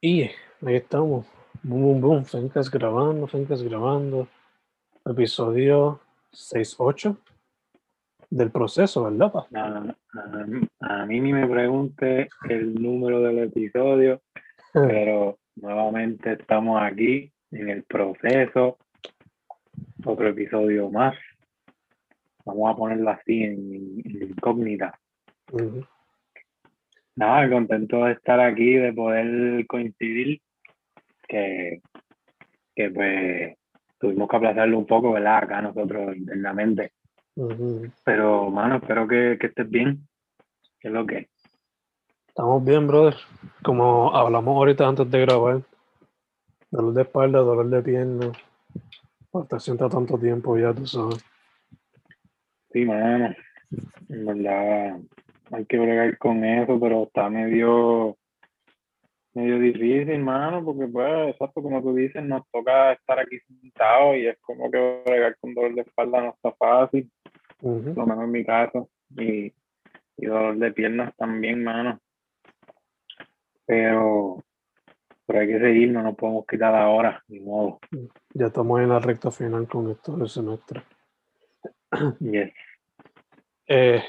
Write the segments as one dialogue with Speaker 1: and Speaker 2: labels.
Speaker 1: Y ahí estamos. Boom, boom, boom. Fencas grabando, Fencas grabando. Episodio 6-8 del proceso, ¿verdad? pa?
Speaker 2: A, a- mí ni me pregunte el número del episodio, pero nuevamente estamos aquí en el proceso. Otro episodio más. Vamos a ponerlo así en, en incógnita. Nada, contento de estar aquí, de poder coincidir, que, que pues tuvimos que aplazarlo un poco, ¿verdad? Acá nosotros internamente.
Speaker 1: Ujú.
Speaker 2: Pero, mano, espero que, que estés bien. ¿Qué es lo que?
Speaker 1: Estamos bien, brother. Como hablamos ahorita antes de grabar. Dolor de espalda, dolor de pierna. Por estar sentado tanto tiempo ya, tú sabes.
Speaker 2: Sí, mano. En verdad, hay que bregar con eso, pero está medio, medio difícil, mano, porque pues, exacto, como tú dices, nos toca estar aquí sentados y es como que bregar con dolor de espalda no está fácil, por lo menos en mi caso, y, y dolor de piernas también, mano. Pero, pero hay que seguir, no nos podemos quitar ahora, ni modo.
Speaker 1: Ya estamos en la recta final con esto del semestre.
Speaker 2: Yes.
Speaker 1: Eh,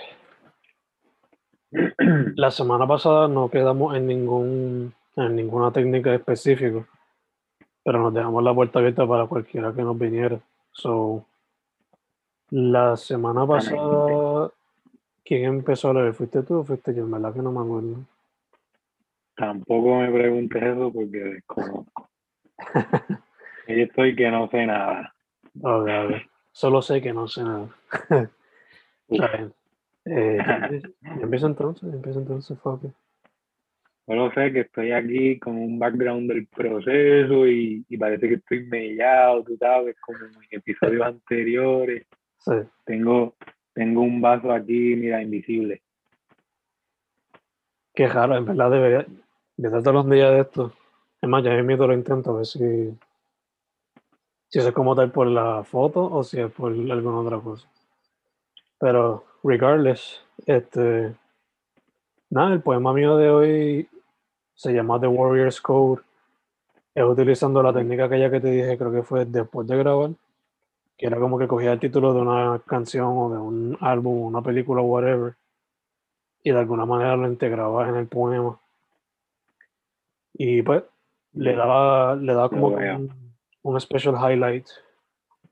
Speaker 1: la semana pasada no quedamos en ningún en ninguna técnica específica, pero nos dejamos la puerta abierta para cualquiera que nos viniera. So, la semana pasada, ¿quién empezó a leer? ¿Fuiste tú o fuiste yo? En verdad que no me acuerdo.
Speaker 2: Tampoco me preguntes eso porque desconozco. Yo estoy que no sé nada.
Speaker 1: Solo sé que no sé nada. Está bien. Eh, ¿ya empieza entonces? ¿Ya empieza entonces, Fabi?
Speaker 2: Solo sé que estoy aquí con un background del proceso y, y parece que estoy mellado, tú sabes, como en episodios anteriores.
Speaker 1: Sí.
Speaker 2: Tengo, tengo un vaso aquí, mira, invisible.
Speaker 1: Qué raro, en verdad debería. De todos los días de esto. Es más, ya mismo lo intento a ver si. Si es como tal por la foto o si es por alguna otra cosa. Pero, regardless, este. Nada, el poema mío de hoy se llama The Warrior's Code. Es utilizando la técnica aquella que te dije, creo que fue después de grabar. Que era como que cogía el título de una canción o de un álbum, una película, whatever. Y de alguna manera lo integraba en el poema. Y pues le daba, le daba como que un, un special highlight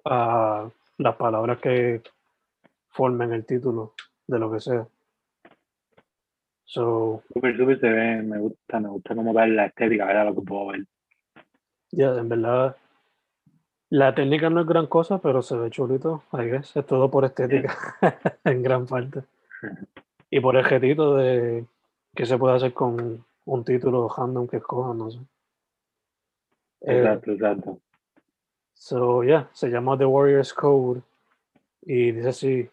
Speaker 1: a las palabras que formen el título de lo que sea. So,
Speaker 2: Súper, súper se ve, me gusta, me gusta como ver la estética, ¿verdad? Lo que puedo ver.
Speaker 1: ya, en verdad, la técnica no es gran cosa, pero se ve chulito, I guess. Es todo por estética, en gran parte. Y por el jetito de qué se puede hacer con un título random que escojan, no sé. Eh,
Speaker 2: Exacto, exacto.
Speaker 1: So, yeah, se llama The Warrior's Code. Y dice así: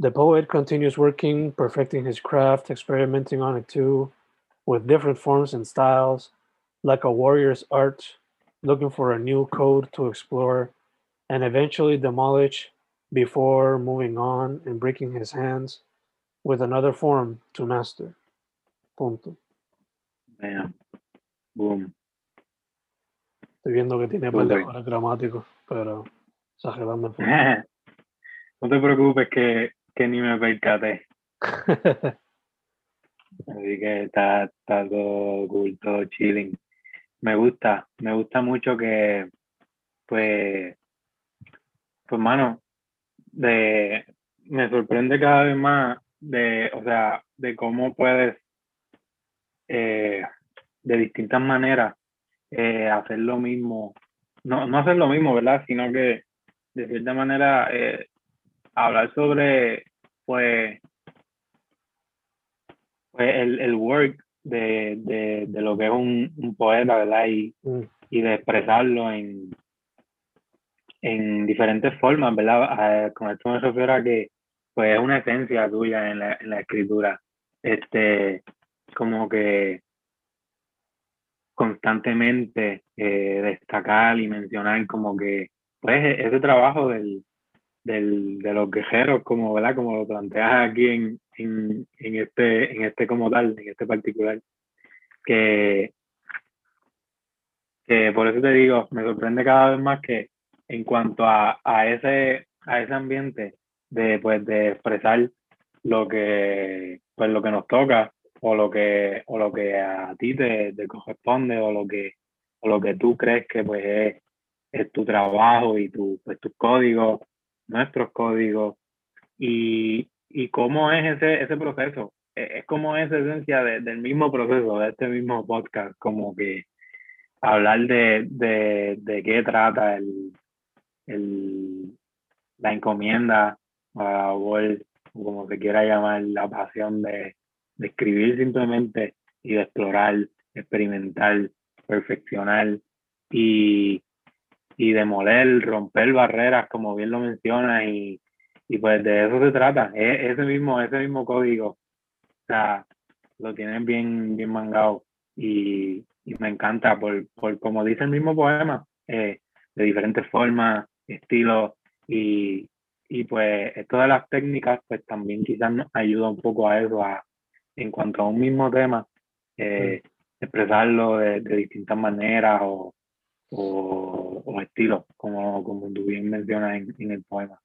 Speaker 1: The poet continues working, perfecting his craft, experimenting on it too, with different forms and styles, like a warrior's art, looking for a new code to explore, and eventually demolish before moving on and breaking his hands with another form to master. Punto.
Speaker 2: Bam. Boom.
Speaker 1: Estoy viendo que tiene errores gramáticos, pero exagerando.
Speaker 2: No te preocupes que, que ni me percaté. Así que está, está todo cool, todo chilling. Me gusta, me gusta mucho que, pues, pues, mano, de, me sorprende cada vez más de, o sea, de cómo puedes, eh, de distintas maneras, eh, hacer lo mismo, no, no hacer lo mismo, ¿verdad? Sino que, de cierta manera, eh, hablar sobre, pues, pues el, el work de, de, de lo que es un, un poeta, ¿verdad? Y,
Speaker 1: Mm,
Speaker 2: y de expresarlo en, en diferentes formas, ¿verdad? Eh, con esto me refiero a que pues es una esencia tuya en la, en la escritura. Este, como que constantemente eh, destacar y mencionar como que pues ese trabajo del, de los guerreros, como, ¿verdad? Como lo planteas aquí en, en, este, en este como tal, en este particular, que, que por eso te digo, me sorprende cada vez más que en cuanto a, a ese, a ese ambiente de, pues, de expresar lo que, pues, lo que nos toca o lo que, o lo que a ti te, te corresponde o lo que, o lo que tú crees que pues es, es tu trabajo y tu, pues, tus códigos, nuestros códigos y, y cómo es ese, ese proceso. Es, como esa esencia del mismo proceso, de este mismo podcast, como que hablar de, de, de qué trata el, el, la encomienda o el, como se quiera llamar, la pasión de, de escribir simplemente y de explorar, experimentar, perfeccionar y, y demoler, romper barreras, como bien lo menciona, y, y pues de eso se trata, e, ese mismo, ese mismo código, o sea, lo tienen bien, bien mangado y, y me encanta por, por, como dice el mismo poema, eh, de diferentes formas, estilos y, y pues esto de las técnicas pues también quizás nos ayuda un poco a eso, a, en cuanto a un mismo tema, eh, expresarlo de, de, distintas maneras o, o, o, estilos, como, como tú bien mencionas en, en el poema.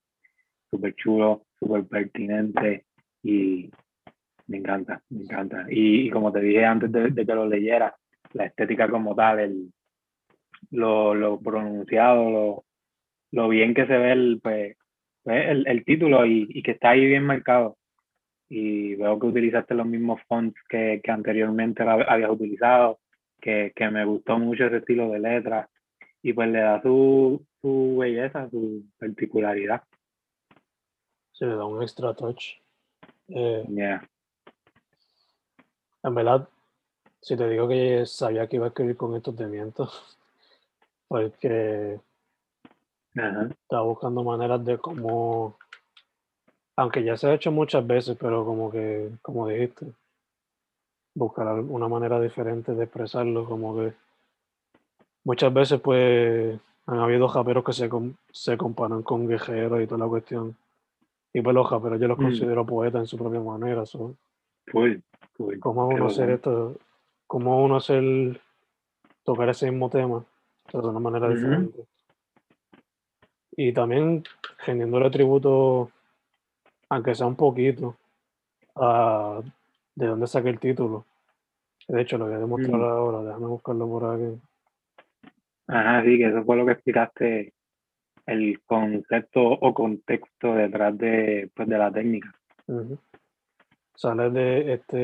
Speaker 2: Súper chulo, súper pertinente y me encanta, me encanta. Y, y como te dije antes de, de, que lo leyera, la estética como tal, el, lo, lo pronunciado, lo, lo bien que se ve el, pues, pues el, el título y, y, que está ahí bien marcado. Y veo que utilizaste los mismos fonts que, que anteriormente habías utilizado, que, que, me gustó mucho ese estilo de letra y pues le da su, su belleza, su particularidad.
Speaker 1: Se le da un extra touch. Eh,
Speaker 2: yeah.
Speaker 1: En verdad, si te digo que sabía que iba a escribir con estos temientos, porque
Speaker 2: Ajá.
Speaker 1: estaba buscando maneras de cómo, aunque ya se ha hecho muchas veces, pero como que, como dijiste, buscar una manera diferente de expresarlo, como que muchas veces pues han habido japeros que se, se comparan con guerreros y toda la cuestión. Y pues los japeros yo los
Speaker 2: Mm.
Speaker 1: considero poetas en su propia manera. so,
Speaker 2: Full, full.
Speaker 1: ¿Cómo uno hacer esto? ¿Cómo uno hacer tocar ese mismo tema, pero de una manera diferente? Y también rendiéndole tributo, aunque sea un poquito, a de dónde saqué el título. De hecho, lo voy a demostrar
Speaker 2: Mm.
Speaker 1: ahora, déjame buscarlo por aquí.
Speaker 2: Ajá, sí, que eso fue lo que explicaste, el concepto o contexto detrás de, pues, de la técnica.
Speaker 1: Ujú. Sale de, este,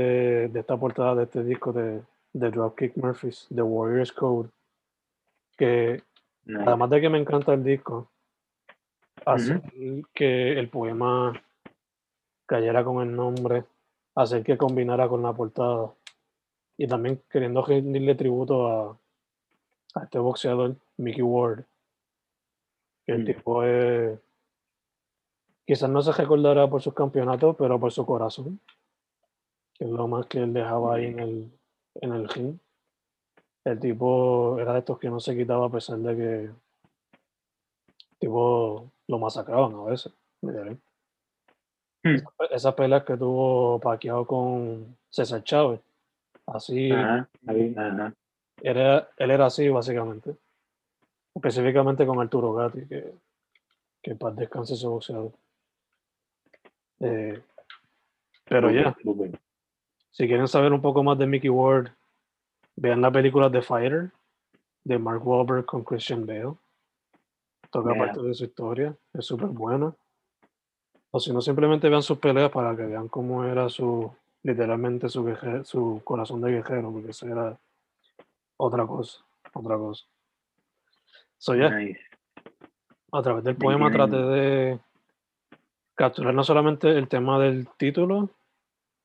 Speaker 1: de esta portada de este disco de, de Dropkick Murphys, The Warrior's Code, que
Speaker 2: Nice.
Speaker 1: además de que me encanta el disco, hacer
Speaker 2: Ujú.
Speaker 1: que el poema cayera con el nombre, hacer que combinara con la portada y también queriendo rendirle tributo a, a este boxeador, Mickey Ward, que el
Speaker 2: Mm.
Speaker 1: tipo es, quizás no se recordará por sus campeonatos, pero por su corazón, que es lo más que él dejaba ahí en el, en el ring. El tipo era de estos que no se quitaba a pesar de que tipo lo masacraban a veces. literal.
Speaker 2: Mm.
Speaker 1: Esas peleas que tuvo Pacquiao con César Chávez, así
Speaker 2: Ajá, ahí, ajá.
Speaker 1: Era, él era así básicamente. Específicamente con Arturo Gatti, que, que paz descanse ese boxeador. Eh, pero ya,
Speaker 2: súper.
Speaker 1: si quieren saber un poco más de Mickey Ward, vean la película The Fighter de Mark Wahlberg con Christian Bale. Toca
Speaker 2: Yeah.
Speaker 1: parte de su historia, es súper buena. O si no, simplemente vean sus peleas para que vean cómo era su, literalmente su, su corazón de guerrero, porque eso era otra cosa, otra cosa. So, yeah,
Speaker 2: Nice.
Speaker 1: a través del poema traté de capturar no solamente el tema del título,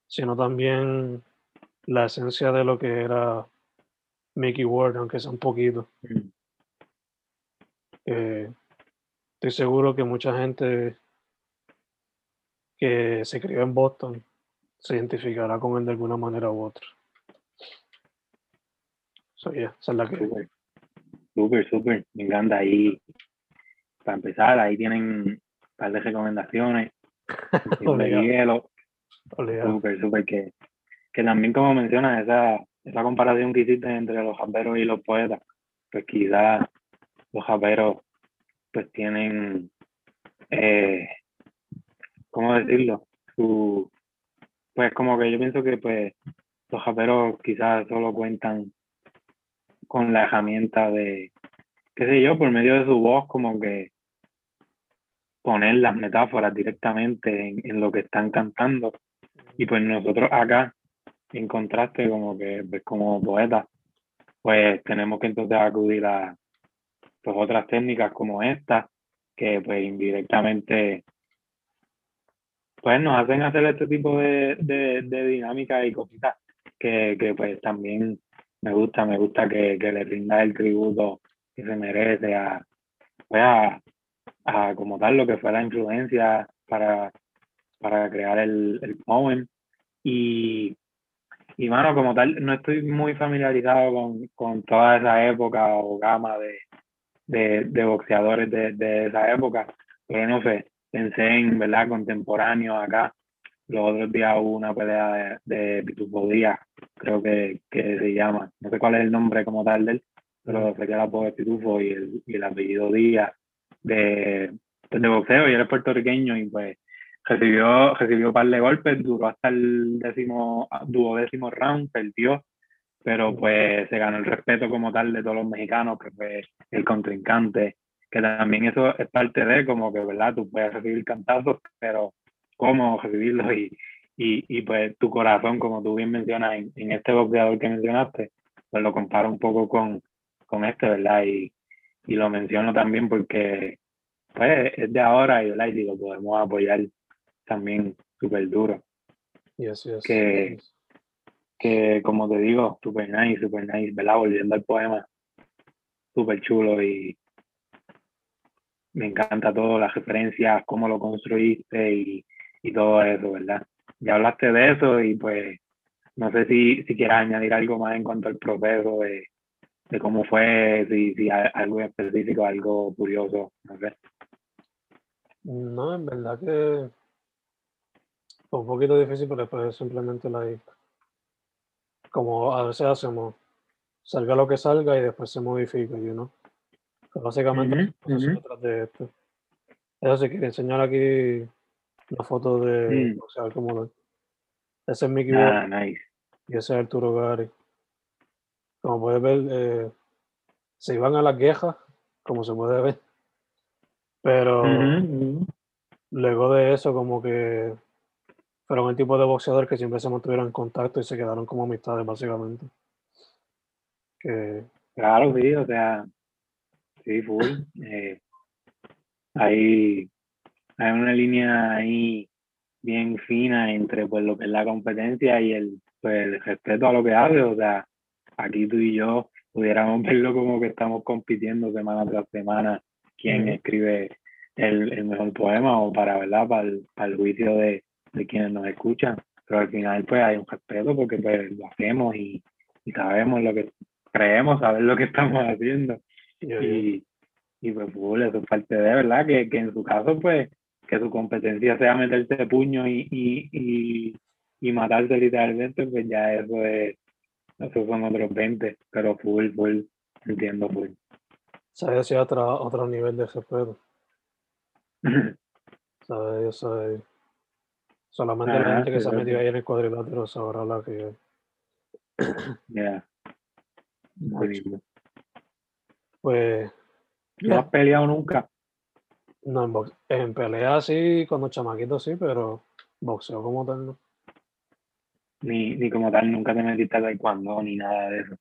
Speaker 1: sino también la esencia de lo que era Mickey Ward, aunque sea un poquito.
Speaker 2: Mm.
Speaker 1: Eh, estoy seguro que mucha gente que se crió en Boston se identificará con él de alguna manera u otra. So, yeah, esa es la que
Speaker 2: Súper, súper, súper. Me encanta. Ahí, para empezar, ahí tienen un par de recomendaciones. de hielo. Súper, súper. Que, que también, como mencionas, esa, esa comparación que hiciste entre los jamberos y los poetas, pues quizás los japeros pues tienen, eh, ¿cómo decirlo? Su, pues como que yo pienso que pues los japeros quizás solo cuentan con la herramienta de, qué sé yo, por medio de su voz, como que poner las metáforas directamente en, lo que están cantando. Y pues nosotros acá, en contraste, como que pues, como poetas, pues tenemos que entonces acudir a pues, otras técnicas como esta, que pues indirectamente pues nos hacen hacer este tipo de, de, de dinámicas y cositas que, que, pues también me gusta, me gusta que, que, le rinda el tributo que se merece a, pues a, a, como tal lo que fue la influencia para, para crear el, el poem y y mano, como tal, no estoy muy familiarizado con, con toda esa época o gama de, de, boxeadores de, de, esa época, pero no sé, pensé en, ¿verdad?, contemporáneo acá. Los otros días hubo una pelea de, de Pitufo Díaz, creo que, que se llama, no sé cuál es el nombre como tal de él, pero que la de Pitufo y el, y el apellido Díaz de, de boxeo. Y él es puertorriqueño y pues recibió, recibió un par de golpes, duró hasta el décimo, duodécimo round, perdió, pero pues se ganó el respeto como tal de todos los mexicanos, que fue el contrincante, que también eso es parte de como que, ¿verdad? Tú puedes recibir cantazos, pero cómo recibirlos y, y, y pues tu corazón, como tú bien mencionas en, en este boxeador que mencionaste, pues lo comparo un poco con, con este, ¿verdad? Y, y lo menciono también porque pues es de ahora y, ¿verdad? y lo podemos apoyar también súper duro.
Speaker 1: Yes, yes,
Speaker 2: que,
Speaker 1: yes.
Speaker 2: que, como te digo, súper nice, súper nice, ¿verdad? Volviendo al poema, súper chulo y me encanta todo, las referencias, cómo lo construiste y, y todo eso, ¿verdad? Ya hablaste de eso y pues no sé si, si quieras añadir algo más en cuanto al proceso de, de cómo fue, si, si algo específico, algo curioso, no sé.
Speaker 1: No, en verdad que fue un poquito difícil, pero después simplemente la como a veces hacemos, salga lo que salga y después se modifica, you know? Pero básicamente uh -huh.
Speaker 2: ujú.
Speaker 1: detrás de esto. Eso sí, quería enseñar aquí una foto de
Speaker 2: Mm.
Speaker 1: como. Ese es Mickey
Speaker 2: Ah, nice.
Speaker 1: y ese es Arturo Gary. Como puedes ver, eh, se iban a las quejas, como se puede ver. Pero luego de eso, como que fueron el tipo de boxeador que siempre se mantuvieron en contacto y se quedaron como amistades, básicamente. Que,
Speaker 2: Claro, sí, o sea, sí, full. Eh, hay, hay una línea ahí bien fina entre pues lo que es la competencia y el, pues, el respeto a lo que hace. O sea, aquí tú y yo pudiéramos verlo como que estamos compitiendo semana tras semana quién
Speaker 1: Ujú.
Speaker 2: escribe el, el mejor poema o para, ¿verdad? Para el, para el juicio de, de quienes nos escuchan. Pero al final pues hay un respeto porque pues lo hacemos y, y sabemos lo que creemos, saber lo que estamos haciendo. Y, y pues full, eso es parte de verdad, que, que en su caso pues que su competencia sea meterse puño y, y, y, y matarse literalmente, pues ya eso es, esos son otros 20, pero full, full, entiendo full.
Speaker 1: ¿Sabes? Si otro, otro nivel de respeto. ¿Sabes? Yo soy- Solamente la gente que se ha metido ahí en el cuadrilátero sabrá la que
Speaker 2: Ya, buenísimo.
Speaker 1: Pues,
Speaker 2: ¿Tú no has peleado nunca?
Speaker 1: No, en, box- en pelea sí, cuando chamaquito sí, pero boxeo como tal no.
Speaker 2: Ni, ni como tal, nunca te metiste a taekwondo ni nada de eso.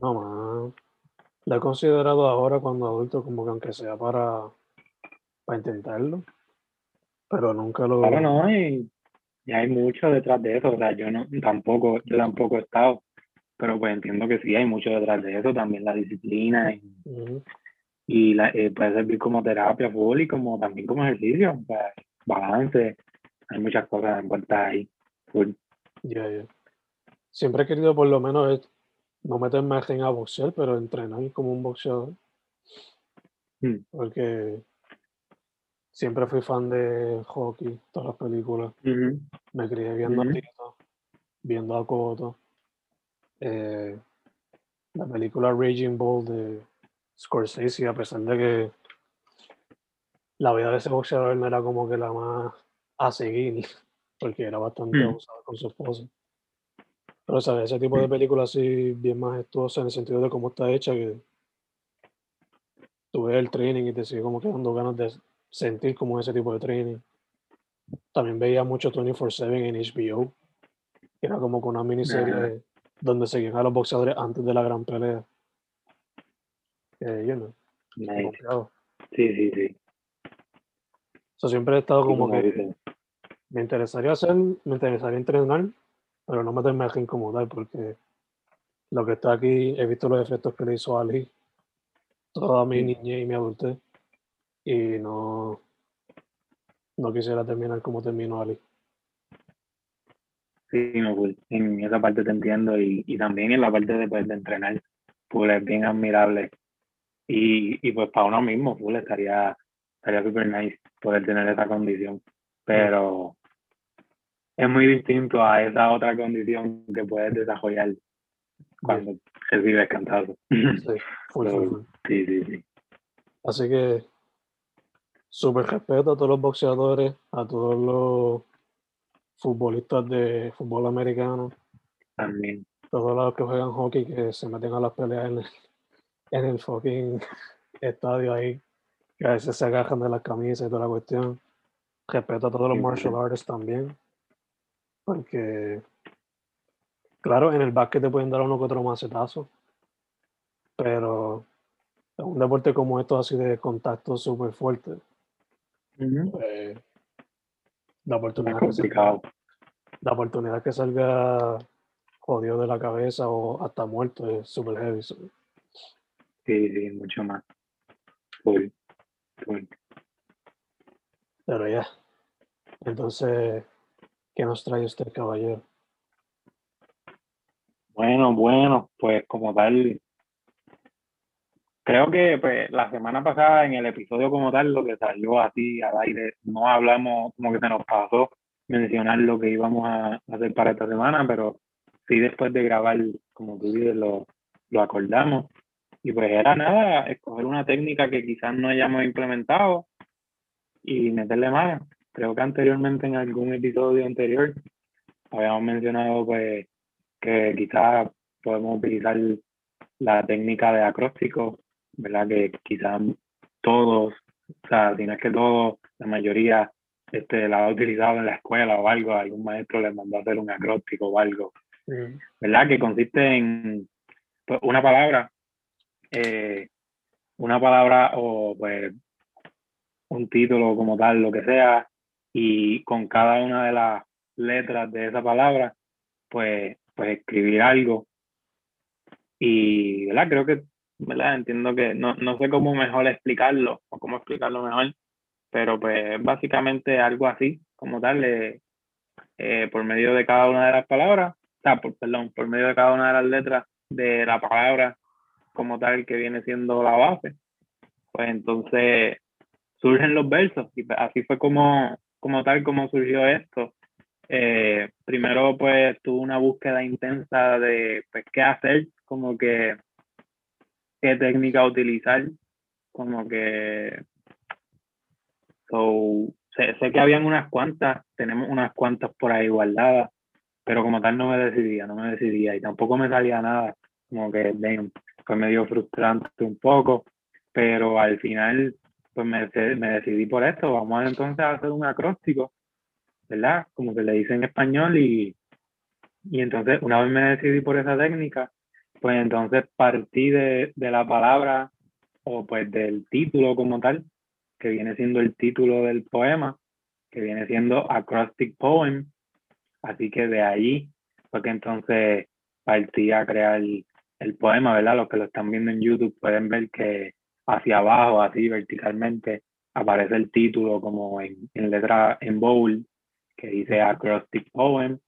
Speaker 1: No más. Lo he considerado ahora cuando adulto como que aunque sea para, para intentarlo, pero nunca lo...
Speaker 2: Claro, no, y, y hay mucho detrás de eso, o sea, yo no, tampoco, yo tampoco he estado, pero pues entiendo que sí hay mucho detrás de eso, también la disciplina y. y la, eh, puede servir como terapia full y como también como ejercicio, o sea, balance, hay muchas cosas envueltas ahí, full.
Speaker 1: Ya, ya. Siempre he querido por lo menos no meterme en a boxear, pero entrenar como un boxeador,
Speaker 2: Mm,
Speaker 1: porque siempre fui fan de hockey, todas las películas. Me crié viendo a Tito, viendo a Coto. eh, la película Raging Bull de Scorsese, a pesar de que la vida de ese boxeador no era como que la más a seguir, porque era bastante
Speaker 2: Mm.
Speaker 1: abusado con su esposa. Pero, ¿sabes? Ese tipo de película así, bien majestuosa en el sentido de cómo está hecha, que tú ves el training y te sigue como que dando ganas de sentir como ese tipo de training. También veía mucho 24-7 en HBO, que era como con una miniserie
Speaker 2: Ajá.
Speaker 1: donde seguían a los boxeadores antes de la gran pelea. Eh, you know,
Speaker 2: Nice. Sí, sí, sí.
Speaker 1: O sea, siempre he estado como que me interesaría hacer, me interesaría entrenar, pero no meterme a incomodar porque lo que está aquí, he visto los efectos que le hizo a Ali toda mi niñez y mi adultez y no, no quisiera terminar como terminó Ali.
Speaker 2: Sí, no, cool. En esa parte te entiendo y, y también en la parte de, pues, de entrenar, pues es bien admirable. Y, y pues para uno mismo, full, estaría estaría super nice poder tener esa condición. Pero es muy distinto a esa otra condición que puedes desarrollar cuando recibes cantazo.
Speaker 1: Sí, full, full, full.
Speaker 2: Sí, sí, sí.
Speaker 1: Así que súper respeto a todos los boxeadores, a todos los futbolistas de fútbol americano,
Speaker 2: También.
Speaker 1: todos los que juegan hockey que se meten a las peleas en el, en el fucking estadio ahí, que a veces se agarran de las camisas y toda la cuestión. Respeto a todos los martial artists también, porque, claro, en el básquet te pueden dar uno que otro macetazo, pero en un deporte como esto, así de contacto súper fuerte,
Speaker 2: Ujú.
Speaker 1: pues, la
Speaker 2: Es
Speaker 1: oportunidad que salga,
Speaker 2: complicado.
Speaker 1: la oportunidad que salga jodido de la cabeza o hasta muerto es súper heavy. so,
Speaker 2: Sí, sí, mucho más. Cool. Cool.
Speaker 1: Pero ya. Entonces, ¿qué nos trae usted, caballero?
Speaker 2: Bueno, bueno, pues como tal, creo que pues, la semana pasada en el episodio como tal, lo que salió así al aire, no hablamos, como que se nos pasó mencionar lo que íbamos a hacer para esta semana, pero sí después de grabar, como tú dices, lo, lo acordamos. Y pues era nada, escoger una técnica que quizás no hayamos implementado y meterle mano. Creo que anteriormente en algún episodio anterior habíamos mencionado pues que quizás podemos utilizar la técnica de acróstico, ¿verdad? Que quizás todos, o sea, si no es que todos, la mayoría este, la ha utilizado en la escuela o algo, algún maestro les mandó a hacer un acróstico o algo, ¿verdad? Que consiste en pues, una palabra, eh, una palabra o pues un título como tal, lo que sea, y con cada una de las letras de esa palabra, pues, pues escribir algo. Y, ¿verdad? Creo que, ¿verdad? Entiendo que no, no sé cómo mejor explicarlo o cómo explicarlo mejor, pero pues básicamente algo así, como tal, eh, eh, por medio de cada una de las palabras, o sea, perdón, por medio de cada una de las letras de la palabra como tal que viene siendo la base, pues entonces surgen los versos y pues, así fue como, como tal como surgió esto. Eh, primero pues tuve una búsqueda intensa de pues qué hacer, como que qué técnica utilizar, como que so, sé, sé que habían unas cuantas, tenemos unas cuantas por ahí guardadas, pero como tal no me decidía, no me decidía y tampoco me salía nada, como que damn, fue medio frustrante un poco, pero al final pues me, me decidí por esto, vamos entonces a hacer un acróstico, ¿verdad? Como se le dice en español y, y entonces una vez me decidí por esa técnica, pues entonces partí de, de la palabra o pues del título como tal, que viene siendo el título del poema, que viene siendo Acrostic Poem, así que de ahí fue que entonces partí a crear el, poema, ¿verdad? Los que lo están viendo en YouTube pueden ver que hacia abajo, así verticalmente, aparece el título como en, en letra en bold, que dice Acrostic Poem.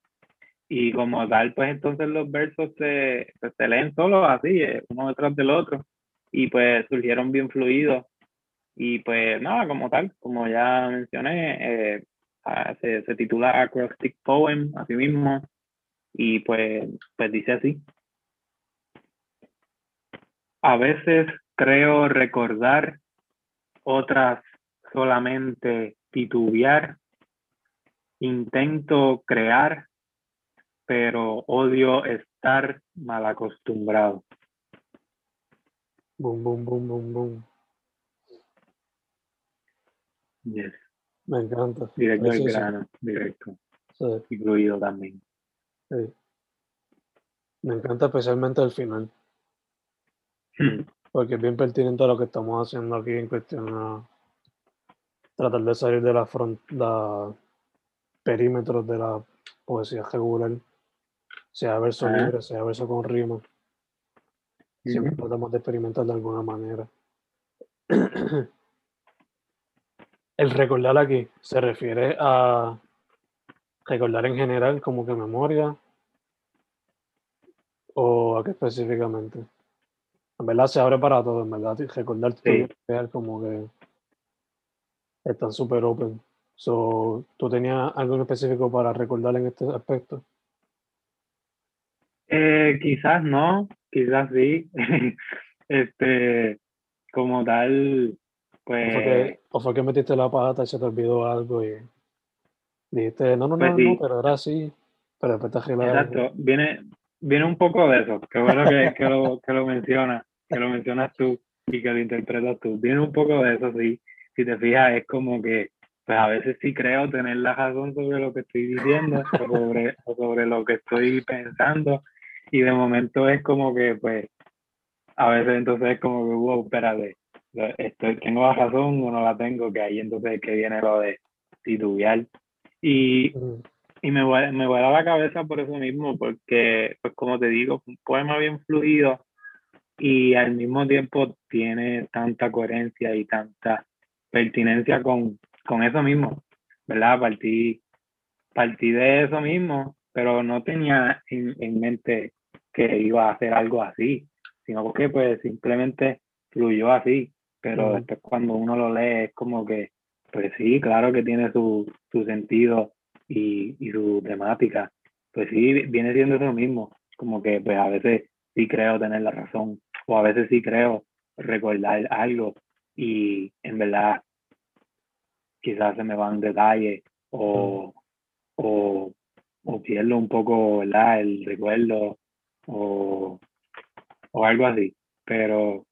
Speaker 2: Y como tal, pues entonces los versos se, se leen solos así, eh, uno detrás del otro. Y pues surgieron bien fluidos. Y pues nada, como tal, como ya mencioné, eh, se, se titula Acrostic Poem, así mismo. Y pues, pues dice así. A veces creo recordar, otras solamente titubear. Intento crear, pero odio estar mal acostumbrado.
Speaker 1: Boom, boom, boom, boom, boom.
Speaker 2: Yes.
Speaker 1: Me encanta.
Speaker 2: Directo al
Speaker 1: Preciso.
Speaker 2: grano, directo.
Speaker 1: Sí,
Speaker 2: Incluido también.
Speaker 1: sí. Me encanta especialmente el final. Porque es bien pertinente a lo que estamos haciendo aquí en cuestión a tratar de salir de la frontera perímetros de la poesía regular, sea verso
Speaker 2: Ajá.
Speaker 1: libre, sea verso con rima. Siempre
Speaker 2: Ujú.
Speaker 1: tratamos de experimentar de alguna manera. El recordar aquí se refiere a recordar en general, como que memoria, o a qué específicamente. En verdad se abre para todo, en verdad. Recordar
Speaker 2: Sí.
Speaker 1: como que están súper open. So, ¿Tú tenías algo en específico para recordar en este aspecto?
Speaker 2: Eh, quizás no, quizás sí. este, como tal,
Speaker 1: ¿O fue,
Speaker 2: pues,
Speaker 1: que, ¿O fue que metiste la pata y se te olvidó algo y dijiste, no, no,
Speaker 2: Pues
Speaker 1: no,
Speaker 2: sí.
Speaker 1: no, pero era así, pero después te
Speaker 2: exacto, viene, viene un poco de eso. Qué bueno que, que lo, que lo mencionas, que lo mencionas tú y que lo interpretas tú. Viene un poco de eso, sí. Si te fijas, es como que, pues a veces sí creo tener la razón sobre lo que estoy diciendo o sobre, o sobre lo que estoy pensando y de momento es como que, pues, a veces entonces es como que, wow, espérate, estoy, tengo la razón o no la tengo, que ahí entonces es que viene lo de titubear. Y, y me, me vuela la cabeza por eso mismo, porque, pues como te digo, un poema bien fluido y al mismo tiempo tiene tanta coherencia y tanta pertinencia con, con eso mismo, ¿verdad? Partí, partí de eso mismo, pero no tenía en, en mente que iba a hacer algo así, sino que pues simplemente fluyó así, pero
Speaker 1: Ujú.
Speaker 2: después cuando uno lo lee es como que, pues sí, claro que tiene su, su sentido y, y su temática, pues sí, viene siendo eso mismo, como que pues a veces sí creo tener la razón, o a veces sí creo recordar algo y en verdad quizás se me van detalles o, o, o pierdo un poco ¿verdad? el recuerdo o, o algo así. Pero,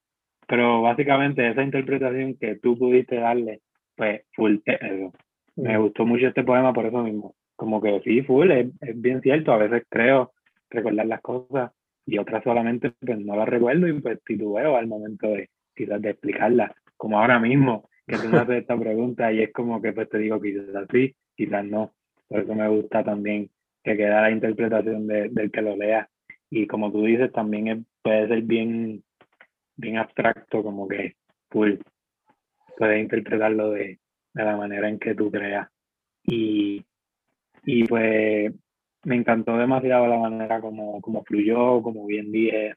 Speaker 2: pero básicamente esa interpretación que tú pudiste darle, pues full es eso. Me gustó mucho este poema por eso mismo. Como que sí, full, es, es bien cierto. A veces creo recordar las cosas y otras solamente pues no las recuerdo y pues titubeo al momento de quizás de explicarlas. Como ahora mismo, que tú me haces esta pregunta y es como que pues te digo quizás sí, quizás no. Por eso me gusta también que queda la interpretación de, del que lo lea. Y como tú dices, también es- puede ser bien, bien abstracto, como que full. Puedes interpretarlo de, de la manera en que tú creas. Y, y pues me encantó demasiado la manera como, como fluyó, como bien dije.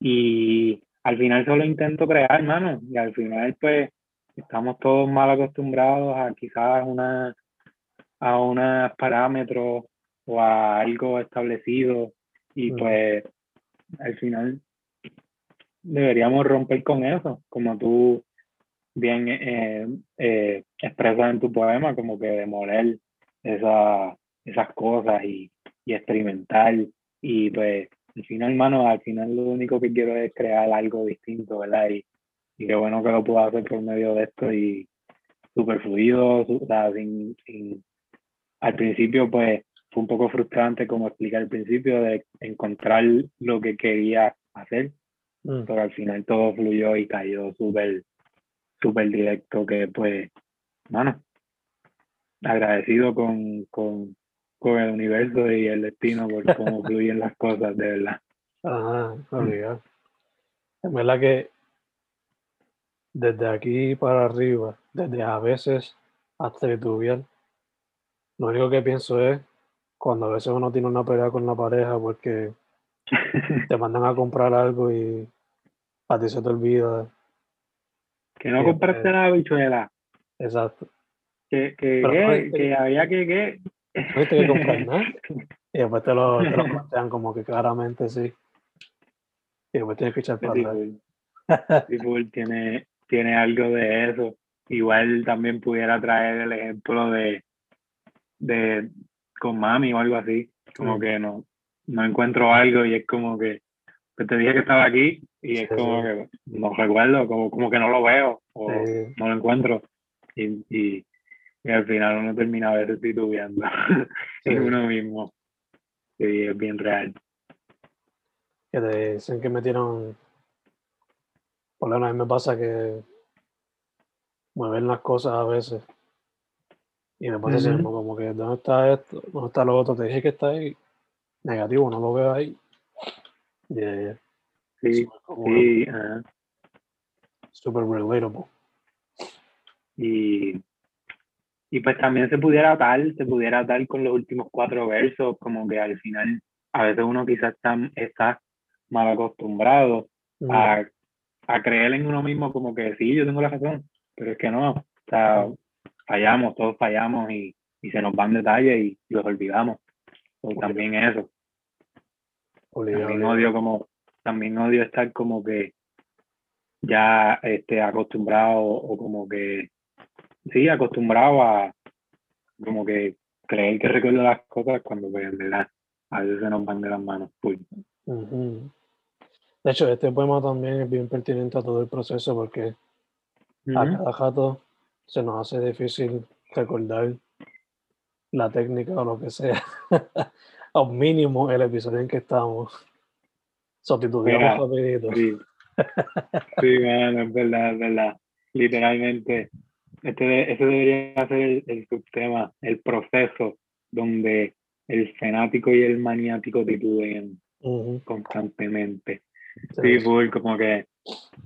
Speaker 2: Y al final solo intento crear, hermano. Y al final, pues, estamos todos mal acostumbrados a quizás una, a unos parámetros o a algo establecido. Y
Speaker 1: Ujú.
Speaker 2: pues, al final, deberíamos romper con eso, como tú bien eh, eh, expresas en tu poema, como que demoler esa, esas cosas y, y experimentar. Y pues, al final, hermano, al final lo único que quiero es crear algo distinto, ¿verdad? Y, y qué bueno que lo puedo hacer por medio de esto y súper fluido, o sea, sin, sin, al principio pues fue un poco frustrante como expliqué al principio de encontrar lo que quería hacer,
Speaker 1: Mm.
Speaker 2: pero al final todo fluyó y cayó súper, súper directo que pues, mano, agradecido con, con, con el universo y el destino por cómo fluyen las cosas, de verdad.
Speaker 1: Ajá, obligado. En verdad que desde aquí para arriba, desde a veces hasta titubear, lo único que pienso es cuando a veces uno tiene una pelea con la pareja porque te mandan a comprar algo y a ti se te olvida.
Speaker 2: que no compraste
Speaker 1: pues.
Speaker 2: la habichuela,
Speaker 1: Exacto.
Speaker 2: que, que,
Speaker 1: Pero
Speaker 2: que, que había que, que...
Speaker 1: No viste que comprar nada. Y después te lo, te lo plantean como que claramente sí. Y Que me tienes que echar para
Speaker 2: Pitbull tiene, tiene algo de eso. Igual también pudiera traer el ejemplo de, de con mami o algo así. Como que no, no encuentro algo y es como que te dije que estaba aquí y es como que no recuerdo, como, como que no lo veo o no lo encuentro. Y, y, al final uno termina a veces titubeando en uno mismo. Y es bien real.
Speaker 1: Que te dicen que metieron. Por lo menos a mí me pasa que mueven las cosas a veces. Y me pasa uh como que, ¿dónde está esto? ¿Dónde está lo otro? Te dije que está ahí. Negativo, no lo veo ahí. Yeah.
Speaker 2: Sí, sí.
Speaker 1: Super relatable.
Speaker 2: Y, y pues también se pudiera tal, se pudiera tal con los últimos cuatro versos, como que al final a veces uno quizás está, está mal acostumbrado a, a, creer en uno mismo como que sí, yo tengo la razón, pero es que no, o sea, fallamos, todos fallamos y, y se nos van detalles y los olvidamos. O también eso. También odio como, también odio estar como que ya este, acostumbrado o como que, sí, acostumbrado a como que creer que recuerdo las cosas cuando pues, en verdad a veces se nos van de las manos.
Speaker 1: De hecho, este poema también es bien pertinente a todo el proceso porque a cada rato se nos hace difícil recordar la técnica o lo que sea. Al mínimo el episodio en que estamos. Sustituimos rapidito.
Speaker 2: Sí, sí man, es verdad, es verdad. Literalmente, este, ese debería ser el, subtema, el proceso donde el fanático y el maniático titubeen constantemente. Sí, full, como que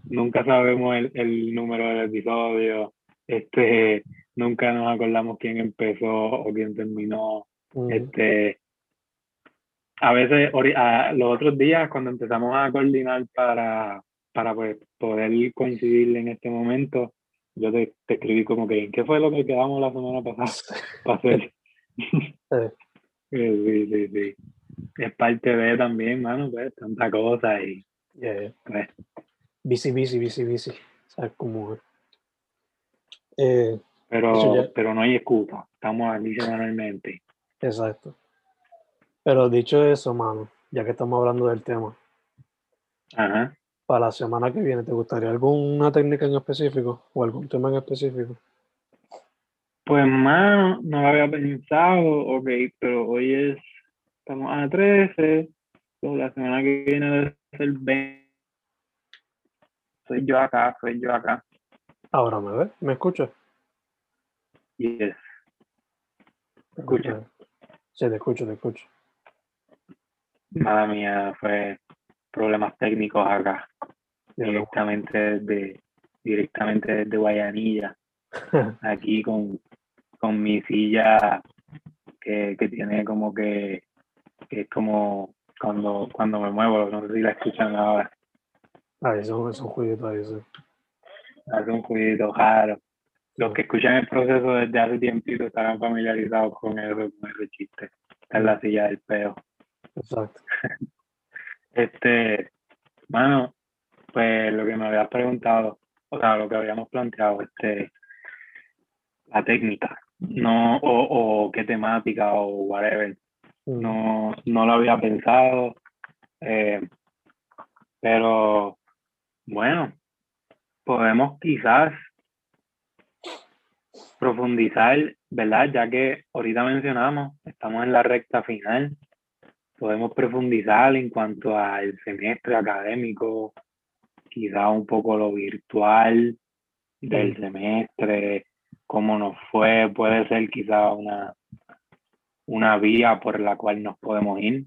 Speaker 2: nunca sabemos el, el, número del episodio, este, nunca nos acordamos quién empezó o quién terminó. Este, a veces, los otros días, cuando empezamos a coordinar para, para pues, poder coincidir en este momento, yo te, escribí como que, ¿qué fue lo que quedamos la semana pasada para hacer? sí, sí, sí. Es parte de también, mano, pues, tanta cosa y...
Speaker 1: Yeah. Pues. Bici, bici, bici, bici. ¿Sabes cómo eh,
Speaker 2: pero, pero no hay excusa, estamos aquí semanalmente.
Speaker 1: Exacto. Pero dicho eso, mano, ya que estamos hablando del tema,
Speaker 2: Ajá.
Speaker 1: Para la semana que viene, ¿te gustaría alguna técnica en específico o algún tema en específico?
Speaker 2: Pues, mano, no lo había pensado, ok, pero hoy es, estamos a 13, la semana que viene debe ser 20. Soy yo acá, soy yo acá.
Speaker 1: Ahora me ves, ¿me escuchas?
Speaker 2: Yes. ¿Me escuchas?
Speaker 1: Sí, te escucho, te escucho.
Speaker 2: Nada mía, fue problemas técnicos acá. Directamente desde, directamente desde Guayanilla. Aquí con, con mi silla que, que tiene como que, que es como cuando, cuando me muevo, no sé si la escuchan ahora.
Speaker 1: Ah, eso es un jueguito ahí, sí
Speaker 2: hace un jueguito raro. Los que escuchan el proceso desde hace tiempito estarán familiarizados con eso, con ese chiste. Esta es la silla del peo.
Speaker 1: Exacto.
Speaker 2: este, bueno, pues lo que me habías preguntado, o sea, lo que habíamos planteado, este, la técnica, no, o, o qué temática o whatever. Mm. No, no lo había pensado. Eh, pero bueno, podemos quizás profundizar, ¿verdad? Ya que ahorita mencionamos, estamos en la recta final, podemos profundizar en cuanto al semestre académico, quizá un poco lo virtual del semestre, cómo nos fue, puede ser quizá una, una vía por la cual nos podemos ir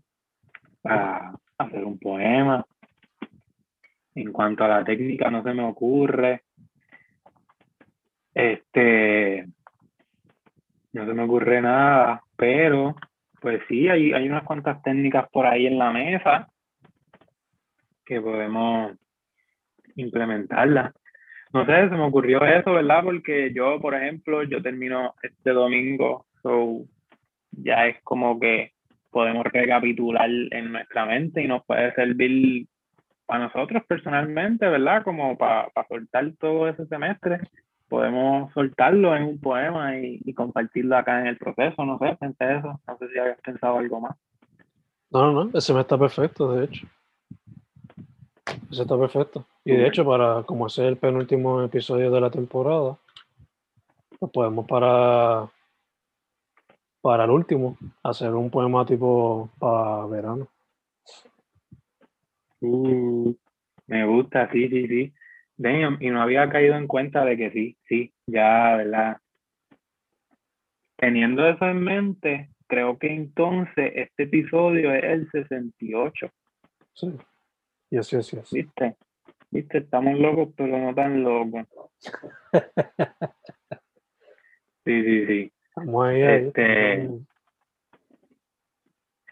Speaker 2: a hacer un poema en cuanto a la técnica, no se me ocurre. Este, no se me ocurre nada, pero pues sí, hay, hay unas cuantas técnicas por ahí en la mesa que podemos implementarlas. No sé, se me ocurrió eso, ¿verdad? Porque yo, por ejemplo, yo termino este domingo, so ya es como que podemos recapitular en nuestra mente y nos puede servir para nosotros personalmente, ¿verdad? Como para soltar todo ese semestre, podemos soltarlo en un poema y, y, compartirlo acá en el proceso, no sé, pensé eso, no sé si habías pensado algo más.
Speaker 1: No, no, ese me está perfecto, de hecho. Ese está perfecto. Y de hecho, para como ese es el penúltimo episodio de la temporada, pues podemos para para el último hacer un poema tipo para verano.
Speaker 2: Uh, me gusta, sí, sí, sí. Y no había caído en cuenta de que sí, sí, ya, ¿verdad? Teniendo eso en mente, creo que entonces este episodio es el 68.
Speaker 1: Sí, y así, así, así.
Speaker 2: ¿Viste? ¿Viste? Estamos locos, pero no tan locos. sí, sí, sí.
Speaker 1: Estamos ahí,
Speaker 2: este,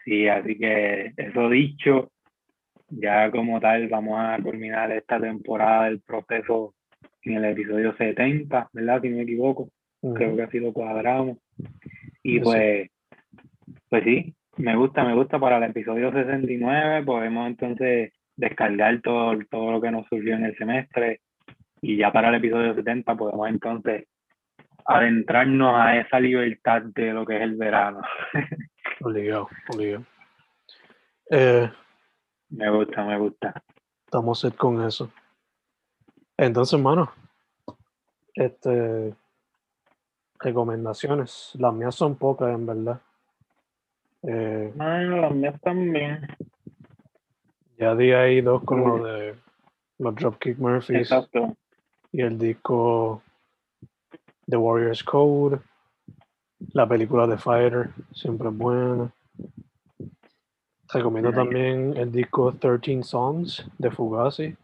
Speaker 2: Sí, así que eso dicho, ya como tal vamos a culminar esta temporada del proceso en el episodio 70, ¿verdad? Si no me equivoco. Creo que así lo cuadramos. Y pues, pues sí, me gusta, me gusta para el episodio 69, podemos entonces descargar todo, todo lo que nos surgió en el semestre y ya para el episodio 70 podemos entonces adentrarnos a esa libertad de lo que es el verano.
Speaker 1: obligado, obligado. Eh,
Speaker 2: me gusta, me gusta.
Speaker 1: Estamos con eso. Entonces, hermano, este, recomendaciones. Las mías son pocas, en verdad.
Speaker 2: Eh, las mías también.
Speaker 1: Ya di ahí dos con lo de los Dropkick Murphys.
Speaker 2: Exacto.
Speaker 1: Y el disco The Warriors Code. La película The Fighter, siempre es buena. Recomiendo también el disco 13 Songs de Fugazi.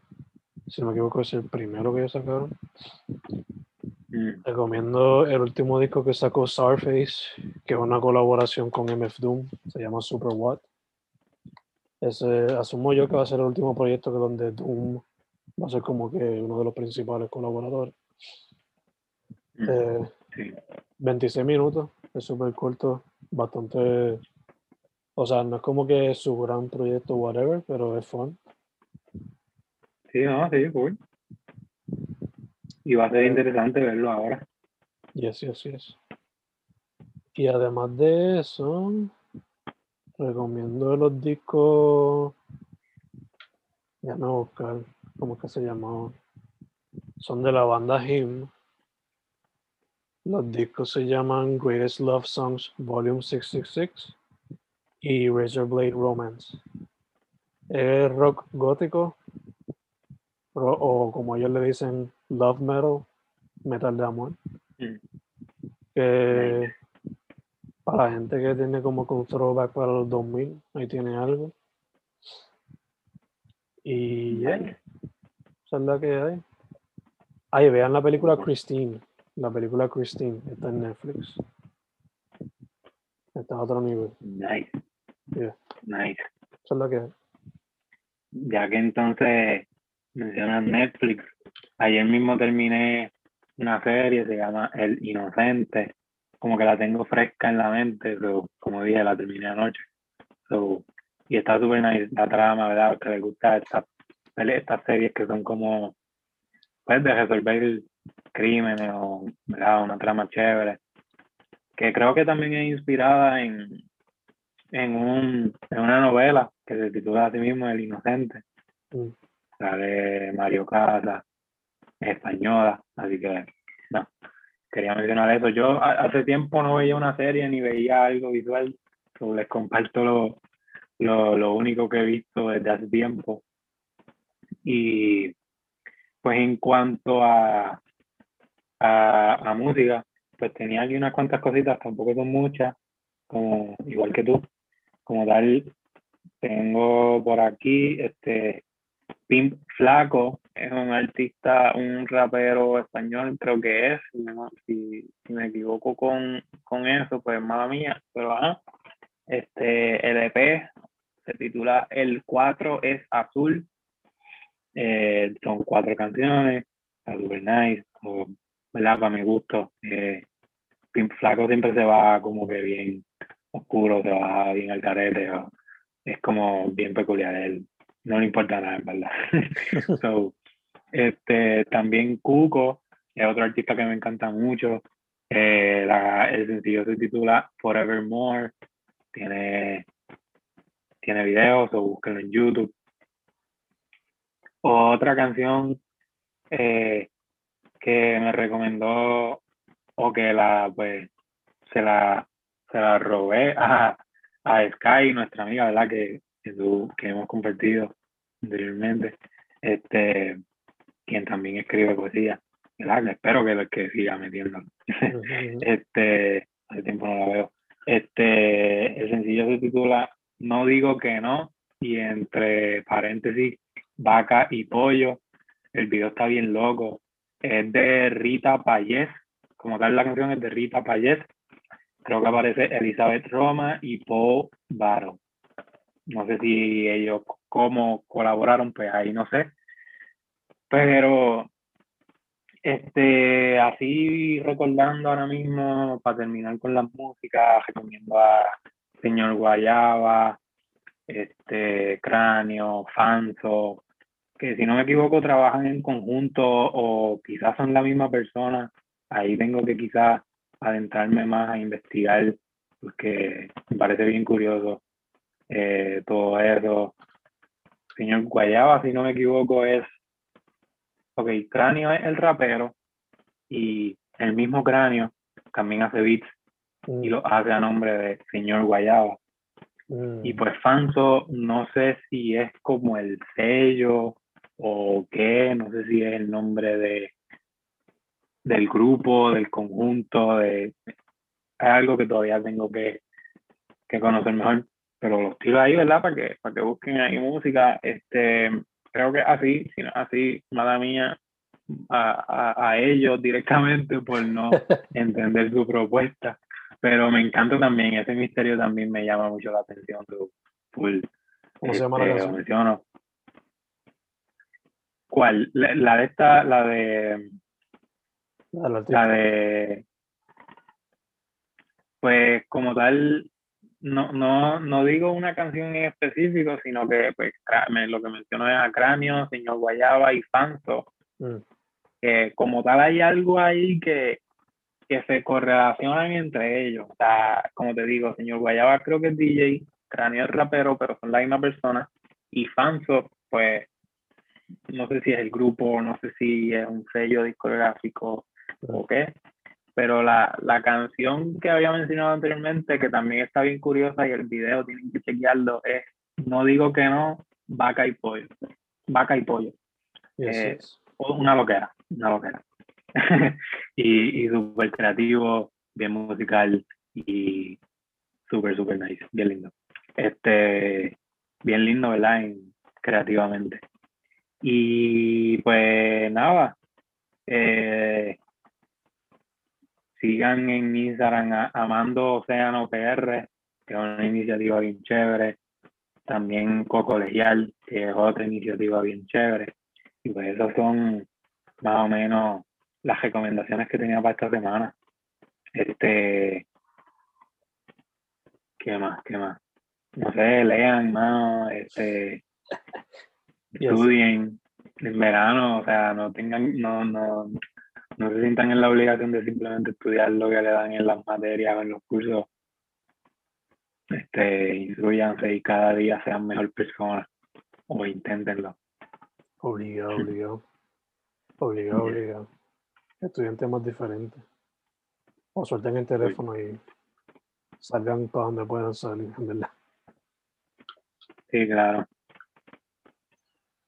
Speaker 1: Si no me equivoco, es el primero que ellos sacaron. Mm. Recomiendo el último disco que sacó Starface, que es una colaboración con MF Doom. Se llama Super What. Ese, asumo yo que va a ser el último proyecto que donde Doom va a ser como que uno de los principales colaboradores. 26 mm. eh, minutos, es súper corto, bastante o sea, no es como que es su gran proyecto, whatever, pero es fun.
Speaker 2: Sí, no, sí, cool. Y va a ser interesante verlo ahora.
Speaker 1: Yes, yes, yes. Y además de eso, recomiendo los discos. Ya no buscar, ¿cómo es que se llamaban? Son de la banda Him. Los discos se llaman Greatest Love Songs Volume 666 y Razor Blade Romance. Es rock gótico, o como ellos le dicen, love metal, metal de amor. Mm. Que para la gente que tiene como con throwback para los 2000, ahí tiene algo. Y ya, esa es la que hay. Ahí vean la película Christine. La película Christine está en Netflix. Está a otro nivel.
Speaker 2: Nice. Nice.
Speaker 1: Eso es lo que
Speaker 2: Ya que entonces mencionas Netflix, ayer mismo terminé una serie, se llama El Inocente. Como que la tengo fresca en la mente, pero como dije, la terminé anoche. y está súper nice la trama, ¿verdad? Que le gusta estas estas series que son como, pues, de resolver crímenes o, ¿verdad? Una trama chévere. Que creo que también es inspirada en, en, un, en una novela que se titula a sí mismo El Inocente. Mm. Sale Mario Casa, española, así que no, quería mencionar eso. Yo hace tiempo no veía una serie ni veía algo visual, les comparto lo, lo, lo único que he visto desde hace tiempo. Y pues en cuanto a, a, a música, pues tenía aquí unas cuantas cositas, tampoco son muchas, como igual que tú, como tal, tengo por aquí este Pimp Flaco, es un artista, un rapero español, creo que es, si, me equivoco con, con eso, pues mala mía, pero ajá. Este, el EP se titula El 4 es azul, eh, son cuatro canciones, está super nice, ¿verdad? Para mi gusto. Eh, Pimp Flaco siempre se va como que bien oscuro, te va bien al carete, es como bien peculiar, él no le importa nada, en verdad. so, este, también Cuco es otro artista que me encanta mucho. Eh, el sencillo se titula Forevermore. Tiene, tiene videos o búsquenlo en YouTube. Otra canción eh, que me recomendó o que la pues se la se la robé a, a Sky, nuestra amiga, ¿verdad? Que, que, que hemos compartido anteriormente. Este, quien también escribe poesía, ¿verdad? Espero que, que siga metiendo. este, hace tiempo no la veo. Este, el sencillo se titula No digo que no, y entre paréntesis, vaca y pollo. El video está bien loco. Es de Rita Payés. Como tal, la canción es de Rita Payés. Creo que aparece Elizabeth Roma y Paul Baro. No sé si ellos cómo colaboraron, pues ahí no sé. Pero este, así recordando ahora mismo, para terminar con la música, recomiendo a Señor Guayaba, este, Cráneo, Fanso, que si no me equivoco trabajan en conjunto o quizás son la misma persona. Ahí tengo que quizás adentrarme más a investigar porque me parece bien curioso eh, todo eso. Señor Guayaba, si no me equivoco, es Ok, Cráneo es el rapero y el mismo Cráneo también hace beats y mm. lo hace a nombre de Señor Guayaba. Mm. Y pues Fanso, no sé si es como el sello o qué, no sé si es el nombre de del grupo, del conjunto, de es algo que todavía tengo que, que conocer mejor, pero los tiro ahí, ¿verdad? Para que, para que busquen ahí música. Este, creo que así, sino así, mala mía, a, a, ellos directamente por no entender su propuesta. Pero me encanta también, ese misterio también me llama mucho la atención. Full,
Speaker 1: ¿Cómo se llama la este,
Speaker 2: canción? ¿Cuál? La, de esta, la de. La, de. Pues como tal, no, no, no digo una canción en específico, sino que pues, lo que menciono es a Cráneo, Señor Guayaba y Fanso. Mm. como tal hay algo ahí que, que se correlacionan entre ellos. O sea, como te digo, Señor Guayaba creo que es DJ, Cráneo es rapero, pero son la misma persona. Y Fanso, pues, no sé si es el grupo, no sé si es un sello discográfico o qué, pero la, la, canción que había mencionado anteriormente, que también está bien curiosa y el video tienen que chequearlo, es No digo que no, vaca y pollo. Vaca y pollo. Eh, una loquera, una loquera. y y súper creativo, bien musical y súper, súper nice, bien lindo. Este, bien lindo, ¿verdad? creativamente. Y pues nada, eh, sigan en Instagram Amando Océano PR, que es una iniciativa bien chévere. También Cocolegial, que es otra iniciativa bien chévere. Y pues esas son más o menos las recomendaciones que tenía para esta semana. Este, ¿qué más? ¿Qué más? No sé, lean más, este, estudien en verano, o sea, no tengan, no, no, no se sientan en la obligación de simplemente estudiar lo que le dan en las materias o en los cursos. Este, instruyanse y cada día sean mejor personas o inténtenlo.
Speaker 1: Obligado, obligado. Obligado, obligado. Estudien temas diferentes. O suelten el teléfono y salgan para donde puedan salir, ¿verdad?
Speaker 2: Sí, claro.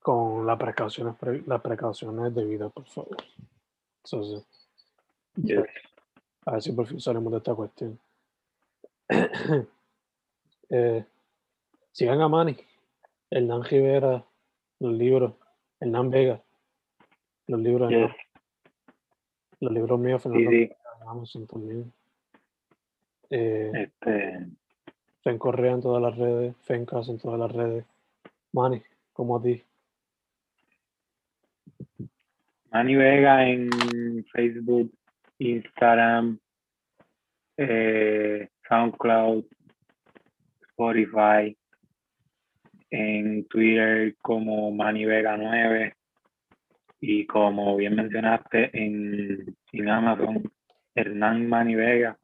Speaker 1: Con las precauciones, las precauciones debidas, por favor. Sí. A ver si por fin salimos de esta cuestión. eh, sigan a Manny, Hernán Rivera, los libros, Hernán Vega, los libros, los libros míos, Fernando sí, Amazon también. Eh,
Speaker 2: este...
Speaker 1: Fen Correa en todas las redes, Fencas en todas las redes. Manny, como a ti.
Speaker 2: Manny Vega en Facebook, Instagram, eh, SoundCloud, Spotify, en Twitter como Manny Vega 9 y como bien mencionaste en, en Amazon, Hernán Manny Vega.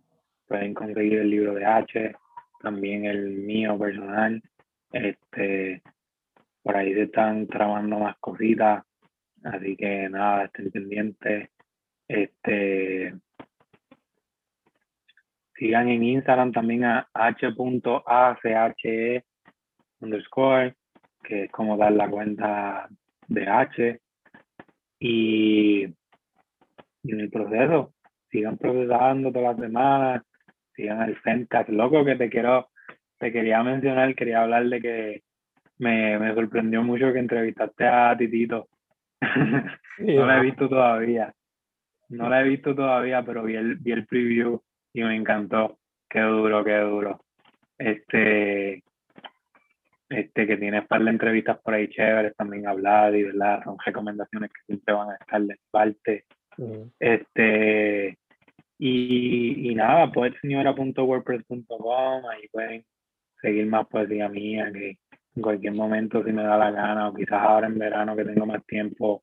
Speaker 2: Pueden conseguir el libro de H, también el mío personal. Este, por ahí se están trabajando más cositas, así que nada, estén pendientes. Este, sigan en Instagram también a h.ache underscore, que es como dar la cuenta de H. Y, en el proceso, sigan procesando todas las semanas, sigan el Fencast. Loco, que te quiero, te quería mencionar, quería hablar de que me, me sorprendió mucho que entrevistaste a Titito. no la he visto todavía. No la he visto todavía, pero vi el, vi el preview y me encantó. Qué duro, qué duro. Este, este que tiene par de entrevistas por ahí chéveres también hablar y verdad son recomendaciones que siempre van a estar de parte este y, y nada poetseñora.wordpress.com ahí pueden seguir más poesía mía que en cualquier momento si me da la gana o quizás ahora en verano que tengo más tiempo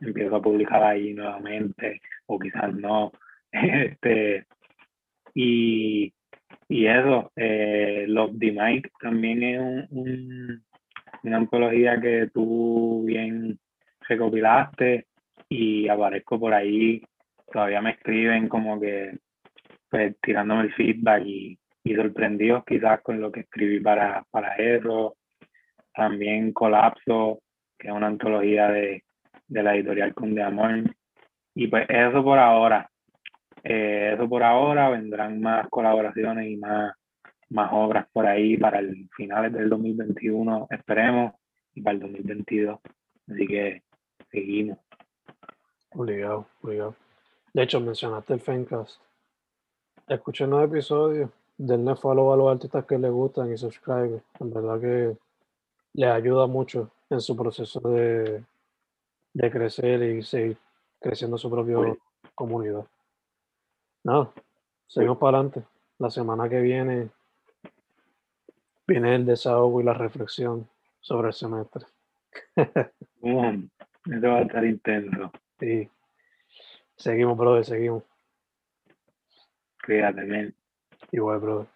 Speaker 2: empiezo a publicar ahí nuevamente o quizás no este y y eso, eh, Love the Mike también es un, una antología que tú bien recopilaste y aparezco por ahí. Todavía me escriben como que pues, tirándome el feedback y, y sorprendidos quizás con lo que escribí para, para eso. También Colapso, que es una antología de, de la editorial Conde Amor. Y pues eso por ahora. Eh, eso por ahora, vendrán más colaboraciones y más, más obras por ahí para el finales del 2021, esperemos, y para el 2022. Así que seguimos.
Speaker 1: Obligado, obligado. De hecho, mencionaste el Fencast. Escuché un episodios, denle follow a los artistas que les gustan y subscribe. En verdad que les ayuda mucho en su proceso de, de crecer y seguir creciendo su propia comunidad. No, seguimos para adelante. La semana que viene viene el desahogo y la reflexión sobre el semestre.
Speaker 2: Boom. Eso va a estar intenso.
Speaker 1: Sí. Seguimos, brother, seguimos.
Speaker 2: Cuídate, men.
Speaker 1: Igual, brother.